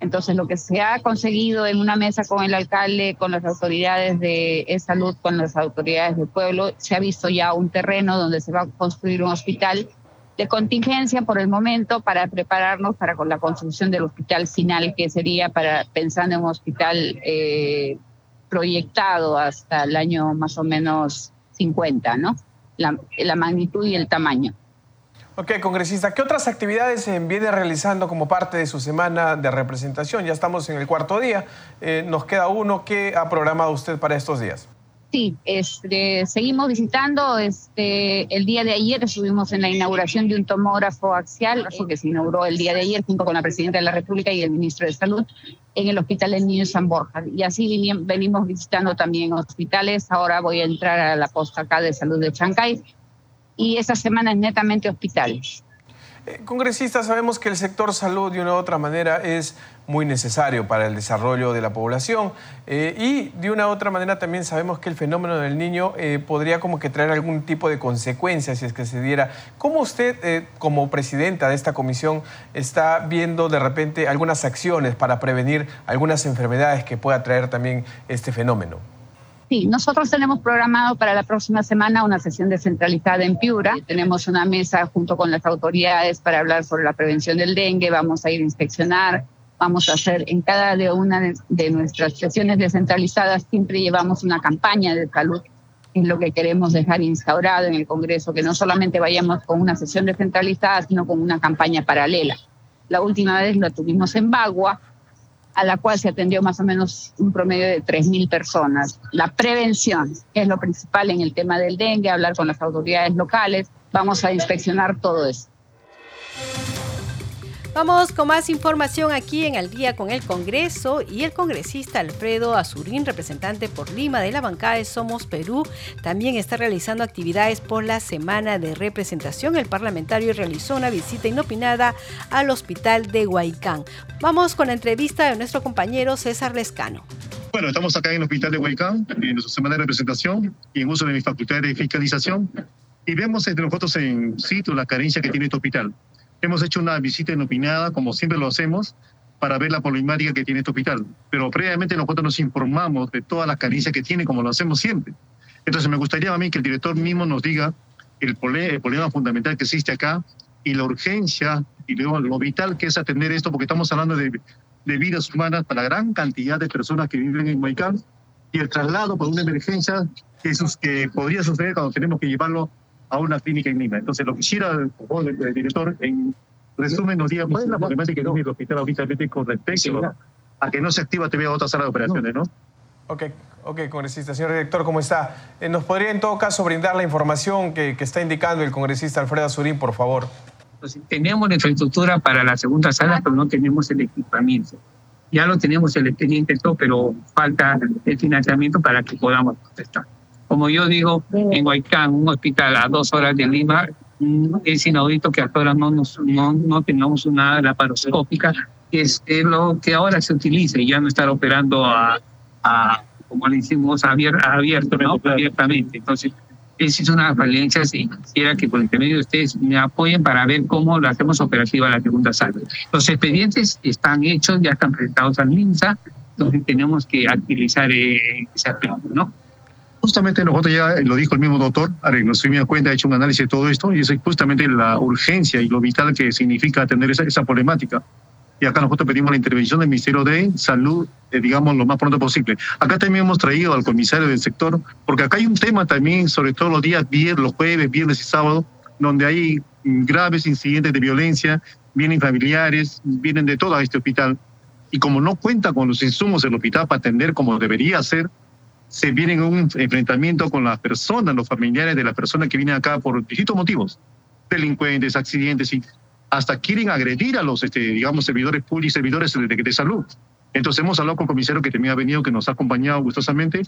Entonces, lo que se ha conseguido en una mesa con el alcalde, con las autoridades de salud, con las autoridades del pueblo, se ha visto ya un terreno donde se va a construir un hospital de contingencia por el momento para prepararnos para con la construcción del hospital final, que sería para pensando en un hospital eh, proyectado hasta el año más o menos 50, ¿no? La, la magnitud y el tamaño. Ok, congresista, ¿qué otras actividades viene realizando como parte de su semana de representación? Ya estamos en el cuarto día, eh, nos queda uno. ¿Qué ha programado usted para estos días? Sí, este, seguimos visitando. Este, el día de ayer estuvimos en la inauguración de un tomógrafo axial, que se inauguró el día de ayer junto con la Presidenta de la República y el Ministro de Salud en el Hospital del Niño San Borja. Y así venimos visitando también hospitales. Ahora voy a entrar a la posta acá de salud de Chancay y esa semana es netamente hospitales. Eh, congresista, sabemos que el sector salud de una u otra manera es muy necesario para el desarrollo de la población eh, y de una u otra manera también sabemos que el fenómeno del niño eh, podría como que traer algún tipo de consecuencias si es que se diera. ¿Cómo usted como presidenta de esta comisión está viendo de repente algunas acciones para prevenir algunas enfermedades que pueda traer también este fenómeno? Sí, nosotros tenemos programado para la próxima semana una sesión descentralizada en Piura. Tenemos una mesa junto con las autoridades para hablar sobre la prevención del dengue. Vamos a ir a inspeccionar. Vamos a hacer en cada de una de nuestras sesiones descentralizadas siempre llevamos una campaña de salud. Es lo que queremos dejar instaurado en el Congreso, que no solamente vayamos con una sesión descentralizada, sino con una campaña paralela. La última vez lo tuvimos en Bagua, a la cual se atendió más o menos un promedio de 3.000 personas. La prevención es lo principal en el tema del dengue, hablar con las autoridades locales, vamos a inspeccionar todo eso. Vamos con más información aquí en Al día con el Congreso y el congresista Alfredo Azurín, representante por Lima de la bancada de Somos Perú, también está realizando actividades por la semana de representación. El parlamentario realizó una visita inopinada al hospital de Huaycán. Vamos con la entrevista de nuestro compañero César Lescano. Bueno, estamos acá en el hospital de Huaycán, en nuestra semana de representación y en uso de mi facultad de fiscalización. Y vemos entre nosotros en sitio la carencia que tiene este hospital. Hemos hecho una visita inopinada, como siempre lo hacemos, para ver la problemática que tiene este hospital. Pero previamente nosotros nos informamos de todas las carencias que tiene, como lo hacemos siempre. Entonces me gustaría a mí que el director mismo nos diga el, problema fundamental que existe acá y la urgencia y lo, vital que es atender esto, porque estamos hablando de, de vidas humanas para la gran cantidad de personas que viven en Maicán y el traslado por una emergencia que, que podría suceder cuando tenemos que llevarlo a una clínica en Lima. Entonces, lo que quisiera, el, director, en resumen, nos diga cuál es la problemática que tiene el hospital ahorita con respecto a que no se activa todavía otra sala de operaciones, ¿no? Ok, ok, congresista. Señor director, ¿cómo está? Eh, ¿Nos podría en todo caso brindar la información que, que está indicando el congresista Alfredo Azurín, por favor? Pues, tenemos la infraestructura para la segunda sala, pero no tenemos el equipamiento. Ya lo tenemos el expediente todo, pero falta el financiamiento para que podamos contestar. Como yo digo, en Huaycán, un hospital a dos horas de Lima, mm, es inaudito que hasta ahora no, nos, no, no tengamos una laparoscópica, que es, lo que ahora se utiliza y ya no estar operando a, a como le decimos, abierto, ¿no? abiertamente. Entonces, esa es una falencia y quisiera que por intermedio de ustedes me apoyen para ver cómo lo hacemos operativa la segunda sala. Los expedientes están hechos, ya están presentados al MINSA, entonces tenemos que utilizar eh, ese aspecto, ¿no? Justamente nosotros ya lo dijo el mismo doctor, nos dimos cuenta, ha hecho un análisis de todo esto y es justamente la urgencia y lo vital que significa atender esa, esa problemática. Y acá nosotros pedimos la intervención del Ministerio de Salud, eh, digamos, lo más pronto posible. Acá también hemos traído al comisario del sector, porque acá hay un tema también, sobre todo los días viernes, los jueves, viernes y sábados, donde hay graves incidentes de violencia, vienen familiares, vienen de todo este hospital. Y como no cuenta con los insumos del hospital para atender como debería ser, se vienen un enfrentamiento con las personas, los familiares de las personas que vienen acá por distintos motivos, delincuentes, accidentes, y hasta quieren agredir a los, este, digamos, servidores públicos y servidores de, de, salud. Entonces hemos hablado con el comisario que también ha venido, que nos ha acompañado gustosamente.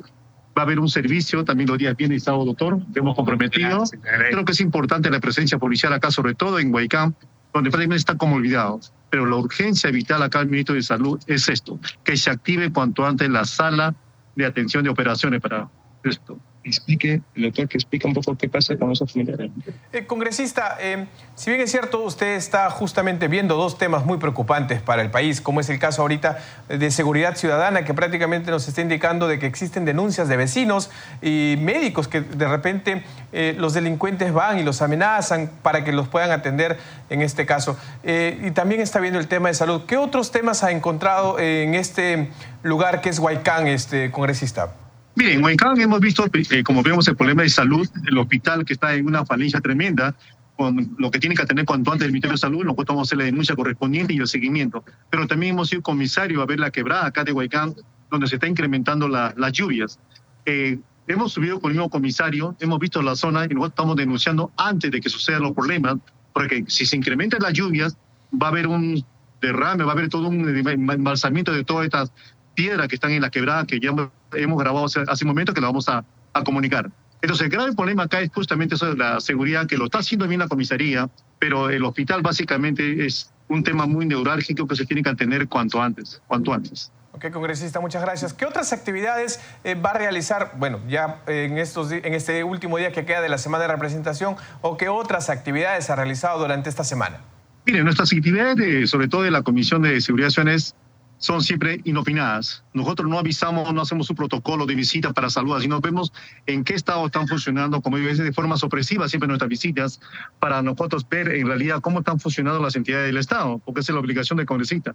Va a haber un servicio también los días viernes y sábado, doctor. Hemos comprometido. Creo que es importante la presencia policial acá, sobre todo en Guaycán, donde prácticamente está como olvidados. Pero la urgencia vital acá al ministro de Salud es esto, que se active cuanto antes la sala de atención de operaciones para esto explique, el doctor, que explique un poco qué pasa con esos familiares. Eh, congresista, eh, si bien es cierto, usted está justamente viendo dos temas muy preocupantes para el país, como es el caso ahorita de seguridad ciudadana, que prácticamente nos está indicando de que existen denuncias de vecinos y médicos que de repente eh, los delincuentes van y los amenazan para que los puedan atender en este caso. y también está viendo el tema de salud. ¿Qué otros temas ha encontrado en este lugar que es Huaycán, este congresista? Mire, en Huaycán hemos visto, eh, como vemos, el problema de salud, el hospital que está en una falencia tremenda, con lo que tiene que atender cuanto antes el Ministerio de Salud, nosotros vamos a hacer la denuncia correspondiente y el seguimiento. Pero también hemos sido comisario a ver la quebrada acá de Huaycán, donde se está incrementando las lluvias. Eh, hemos subido con el mismo comisario, hemos visto la zona y nosotros estamos denunciando antes de que sucedan los problemas, porque si se incrementan las lluvias, va a haber un derrame, va a haber todo un embalsamiento de todas estas piedras que están en la quebrada que ya hemos grabado hace, un momento que lo vamos a, comunicar. Entonces, el grave problema acá es justamente eso de la seguridad, que lo está haciendo bien la comisaría, pero el hospital básicamente es un tema muy neurálgico que se tiene que atender cuanto antes, cuanto antes. Ok, congresista, muchas gracias. ¿Qué otras actividades eh, va a realizar, bueno, ya en, estos, en este último día que queda de la semana de representación, o qué otras actividades ha realizado durante esta semana? Mire, nuestras actividades, sobre todo de la Comisión de Seguridad Ciudadanas, son siempre inopinadas. Nosotros no avisamos, no hacemos un protocolo de visita para saludar, sino vemos en qué estado están funcionando, como digo, de forma sorpresiva siempre nuestras visitas, para nosotros ver en realidad cómo están funcionando las entidades del Estado, porque esa es la obligación del congresista.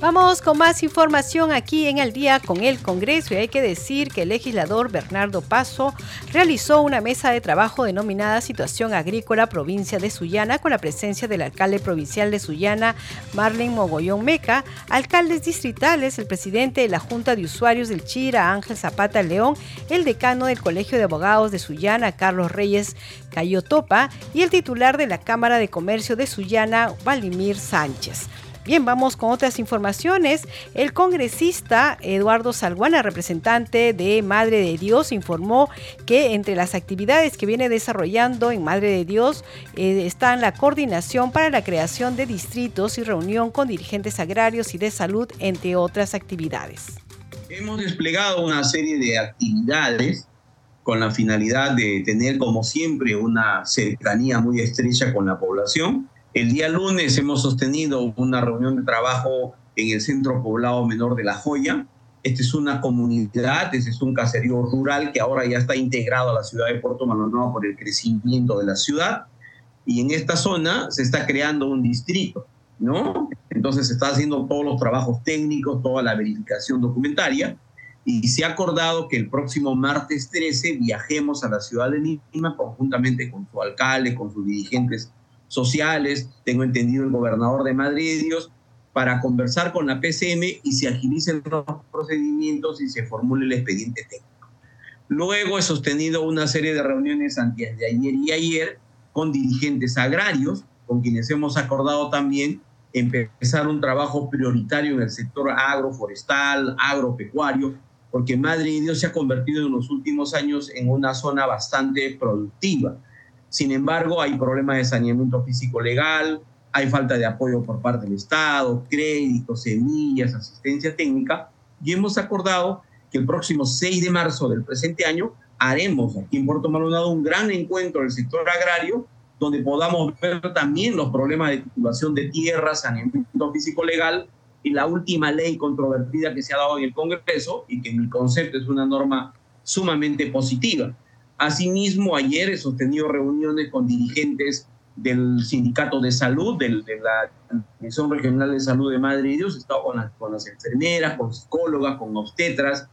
Vamos con más información aquí en el día con el Congreso y hay que decir que el legislador Bernardo Paso realizó una mesa de trabajo denominada Situación Agrícola Provincia de Sullana con la presencia del alcalde provincial de Sullana, Marlene Mogollón Meca, alcaldes distritales, el presidente de la Junta de Usuarios del Chira, Ángel Zapata León, el decano del Colegio de Abogados de Sullana, Carlos Reyes Cayotopa y el titular de la Cámara de Comercio de Sullana, Valimir Sánchez. Bien, vamos con otras informaciones. El congresista Eduardo Salguana, representante de Madre de Dios, informó que entre las actividades que viene desarrollando en Madre de Dios eh, están la coordinación para la creación de distritos y reunión con dirigentes agrarios y de salud, entre otras actividades. Hemos desplegado una serie de actividades con la finalidad de tener, como siempre, una cercanía muy estrecha con la población el día lunes hemos sostenido una reunión de trabajo en el centro poblado menor de La Joya. Esta es una comunidad, este es un caserío rural que ahora ya está integrado a la ciudad de Puerto Maldonado por el crecimiento de la ciudad. Y en esta zona se está creando un distrito, ¿no? Entonces se está haciendo todos los trabajos técnicos, toda la verificación documentaria. Y se ha acordado que el próximo martes 13 viajemos a la ciudad de Lima conjuntamente con su alcalde, con sus dirigentes sociales, tengo entendido el gobernador de Madrid, Dios, para conversar con la PCM y se agilicen los procedimientos y se formule el expediente técnico. Luego he sostenido una serie de reuniones antes de ayer y ayer con dirigentes agrarios, con quienes hemos acordado también empezar un trabajo prioritario en el sector agroforestal, agropecuario, porque Madrid Dios se ha convertido en los últimos años en una zona bastante productiva sin embargo, hay problemas de saneamiento físico legal, hay falta de apoyo por parte del Estado, créditos, semillas, asistencia técnica, y hemos acordado que el próximo 6 de marzo del presente año haremos aquí en Puerto Maldonado un gran encuentro del sector agrario donde podamos ver también los problemas de titulación de tierras, saneamiento físico legal y la última ley controvertida que se ha dado en el Congreso y que en mi concepto es una norma sumamente positiva. Asimismo, ayer he sostenido reuniones con dirigentes del Sindicato de Salud, de la Comisión Regional de Salud de Madrid. Y Dios, he estado con las, con las enfermeras, con psicólogas, con obstetras,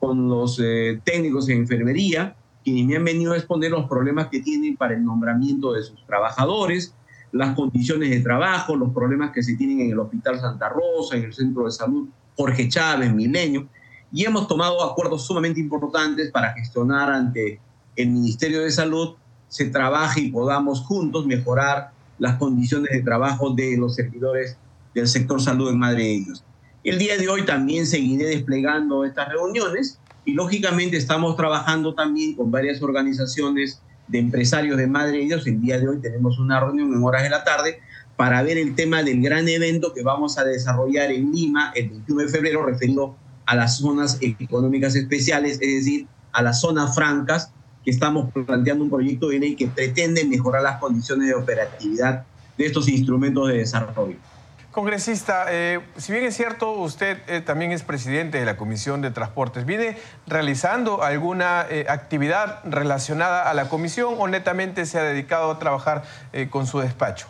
con los eh, técnicos en enfermería, quienes me han venido a exponer los problemas que tienen para el nombramiento de sus trabajadores, las condiciones de trabajo, los problemas que se tienen en el Hospital Santa Rosa, en el Centro de Salud Jorge Chávez, Milenio, y hemos tomado acuerdos sumamente importantes para gestionar ante el Ministerio de Salud se trabaje y podamos juntos mejorar las condiciones de trabajo de los servidores del sector salud en Madre de ellos. El día de hoy también seguiré desplegando estas reuniones y lógicamente estamos trabajando también con varias organizaciones de empresarios de Madre de Dios. El día de hoy tenemos una reunión en horas de la tarde para ver el tema del gran evento que vamos a desarrollar en Lima el 21 de febrero referido a las zonas económicas especiales, es decir, a las zonas francas, que estamos planteando un proyecto de ley que pretende mejorar las condiciones de operatividad de estos instrumentos de desarrollo. Congresista, eh, si bien es cierto, usted eh, también es presidente de la Comisión de Transportes, ¿viene realizando alguna eh, actividad relacionada a la comisión o netamente se ha dedicado a trabajar con su despacho?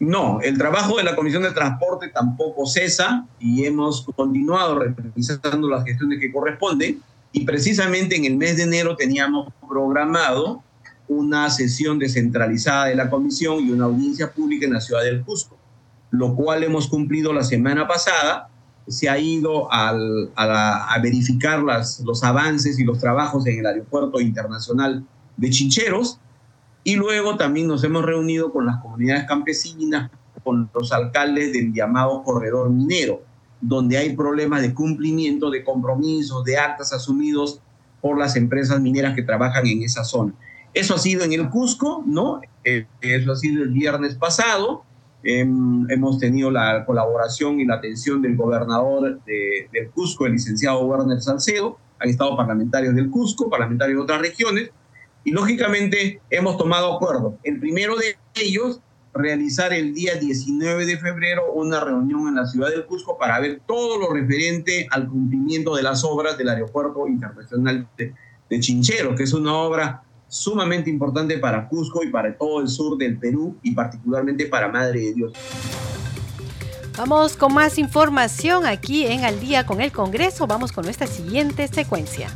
No, el trabajo de la Comisión de Transporte tampoco cesa y hemos continuado realizando las gestiones que corresponden y precisamente en el mes de enero teníamos programado una sesión descentralizada de la comisión y una audiencia pública en la ciudad del Cusco lo cual hemos cumplido la semana pasada. Se ha ido a, verificar los avances y los trabajos en el Aeropuerto Internacional de Chincheros y luego también nos hemos reunido con las comunidades campesinas, con los alcaldes del llamado corredor minero, donde hay problemas de cumplimiento de compromisos, de actas asumidos por las empresas mineras que trabajan en esa zona. Eso ha sido en el Cusco, ¿no? Eh, eso ha sido el viernes pasado hemos tenido la colaboración y la atención del gobernador de, del Cusco, el licenciado Werner Salcedo. Han estado parlamentarios del Cusco, parlamentarios de otras regiones. Y lógicamente hemos tomado acuerdo. El primero de ellos, realizar el día 19 de febrero una reunión en la ciudad del Cusco para ver todo lo referente al cumplimiento de las obras del Aeropuerto Internacional de, de Chinchero, que es una obra sumamente importante para Cusco y para todo el sur del Perú y particularmente para Madre de Dios. Vamos con más información aquí en Al día con el Congreso. Vamos con nuestra siguiente secuencia.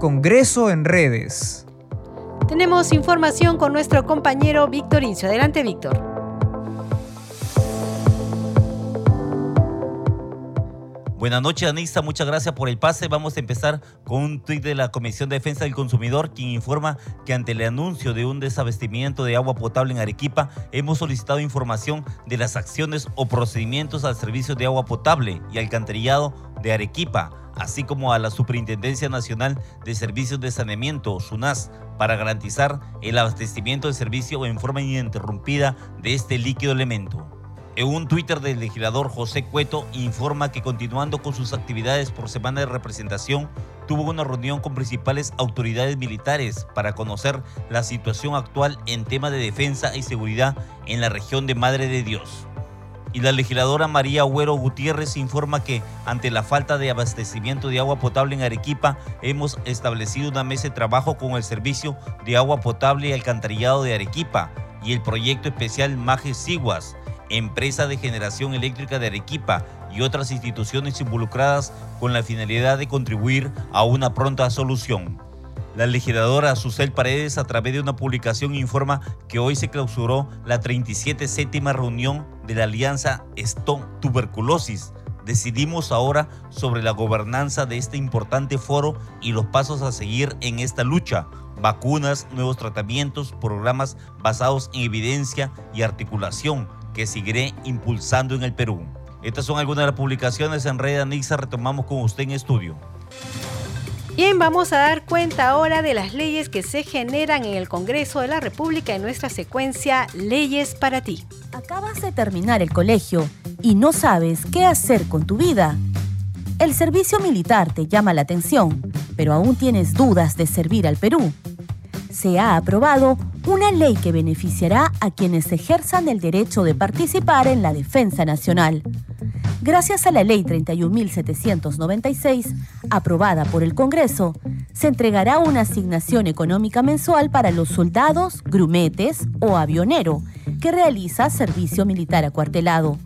Congreso en redes. Tenemos información con nuestro compañero Víctor Incio. Adelante, Víctor. Buenas noches, Anissa. Muchas gracias por el pase. Vamos a empezar con un tuit de la Comisión de Defensa del Consumidor, quien informa que ante el anuncio de un desabastecimiento de agua potable en Arequipa, hemos solicitado información de las acciones o procedimientos al Servicio de Agua Potable y Alcantarillado de Arequipa, así como a la Superintendencia Nacional de Servicios de Saneamiento, SUNAS, para garantizar el abastecimiento del servicio en forma ininterrumpida de este líquido elemento. En un Twitter del legislador José Cueto informa que continuando con sus actividades por semana de representación, tuvo una reunión con principales autoridades militares para conocer la situación actual en tema de defensa y seguridad en la región de Madre de Dios. Y la legisladora María Agüero Gutiérrez informa que ante la falta de abastecimiento de agua potable en Arequipa, hemos establecido una mesa de trabajo con el Servicio de Agua Potable y Alcantarillado de Arequipa y el proyecto especial Maje Siguas empresa de generación eléctrica de Arequipa y otras instituciones involucradas con la finalidad de contribuir a una pronta solución. La legisladora Susel Paredes a través de una publicación informa que hoy se clausuró la 37 séptima reunión de la Alianza Stop Tuberculosis. Decidimos ahora sobre la gobernanza de este importante foro y los pasos a seguir en esta lucha. Vacunas, nuevos tratamientos, programas basados en evidencia y articulación que seguiré impulsando en el Perú. Estas son algunas de las publicaciones en Red Anixa. Retomamos con usted en estudio. Bien, vamos a dar cuenta ahora de las leyes que se generan en el Congreso de la República en nuestra secuencia Leyes para ti. Acabas de terminar el colegio y no sabes qué hacer con tu vida. El servicio militar te llama la atención, pero aún tienes dudas de servir al Perú se ha aprobado una ley que beneficiará a quienes ejerzan el derecho de participar en la defensa nacional. Gracias a la Ley 31.796, aprobada por el Congreso, se entregará una asignación económica mensual para los soldados, grumetes o avionero que realiza servicio militar acuartelado.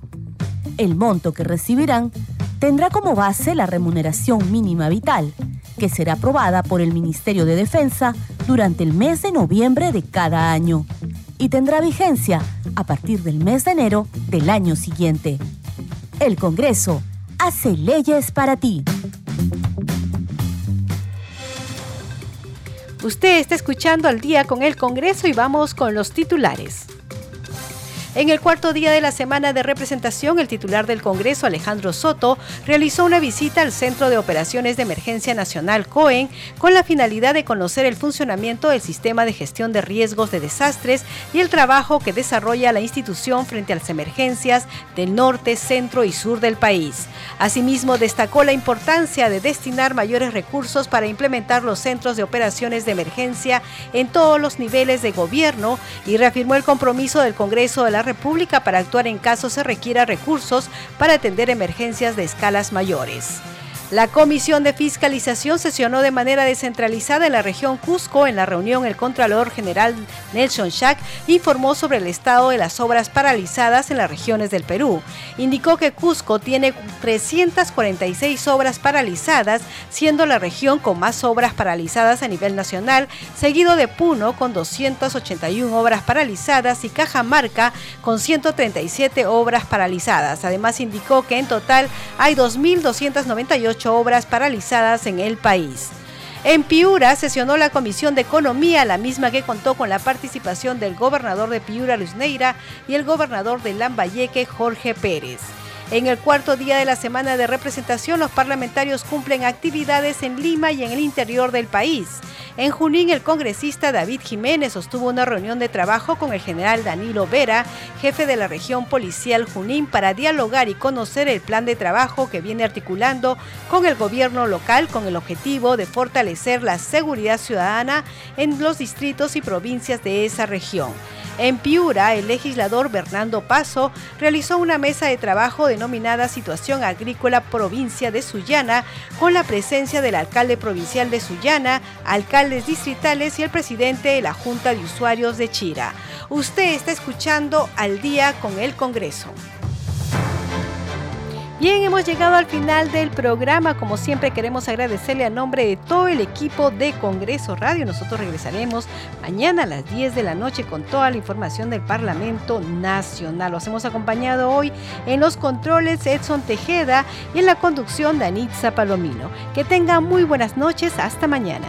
El monto que recibirán tendrá como base la remuneración mínima vital, que será aprobada por el Ministerio de Defensa durante el mes de noviembre de cada año y tendrá vigencia a partir del mes de enero del año siguiente. El Congreso hace leyes para ti. Usted está escuchando al día con el Congreso y vamos con los titulares. En el cuarto día de la semana de representación, el titular del Congreso, Alejandro Soto, realizó una visita al Centro de Operaciones de Emergencia Nacional COEN con la finalidad de conocer el funcionamiento del sistema de gestión de riesgos de desastres y el trabajo que desarrolla la institución frente a las emergencias del norte, centro y sur del país. Asimismo, destacó la importancia de destinar mayores recursos para implementar los centros de operaciones de emergencia en todos los niveles de gobierno y reafirmó el compromiso del Congreso de la República para actuar en caso se requiera recursos para atender emergencias de escalas mayores. La Comisión de Fiscalización sesionó de manera descentralizada en la región Cusco. En la reunión, el Contralor General Nelson Schack informó sobre el estado de las obras paralizadas en las regiones del Perú. Indicó que Cusco tiene 346 obras paralizadas, siendo la región con más obras paralizadas a nivel nacional, seguido de Puno con 281 obras paralizadas y Cajamarca con 137 obras paralizadas. Además, indicó que en total hay 2.298 obras paralizadas en el país. En Piura sesionó la Comisión de Economía, la misma que contó con la participación del gobernador de Piura, Luis Neira, y el gobernador de Lambayeque, Jorge Pérez. En el cuarto día de la semana de representación, los parlamentarios cumplen actividades en Lima y en el interior del país. En Junín, el congresista David Jiménez sostuvo una reunión de trabajo con el general Danilo Vera, jefe de la región policial Junín, para dialogar y conocer el plan de trabajo que viene articulando con el gobierno local con el objetivo de fortalecer la seguridad ciudadana en los distritos y provincias de esa región. En Piura, el legislador Bernardo Paso realizó una mesa de trabajo denominada Situación Agrícola Provincia de Sullana, con la presencia del alcalde provincial de Sullana, alcaldes distritales y el presidente de la Junta de Usuarios de Chira. Usted está escuchando al día con el Congreso. Bien, hemos llegado al final del programa. Como siempre, queremos agradecerle a nombre de todo el equipo de Congreso Radio. Nosotros regresaremos mañana a las 10 de la noche con toda la información del Parlamento Nacional. Los hemos acompañado hoy en los controles Edson Tejeda y en la conducción de Anitza Palomino. Que tengan muy buenas noches. Hasta mañana.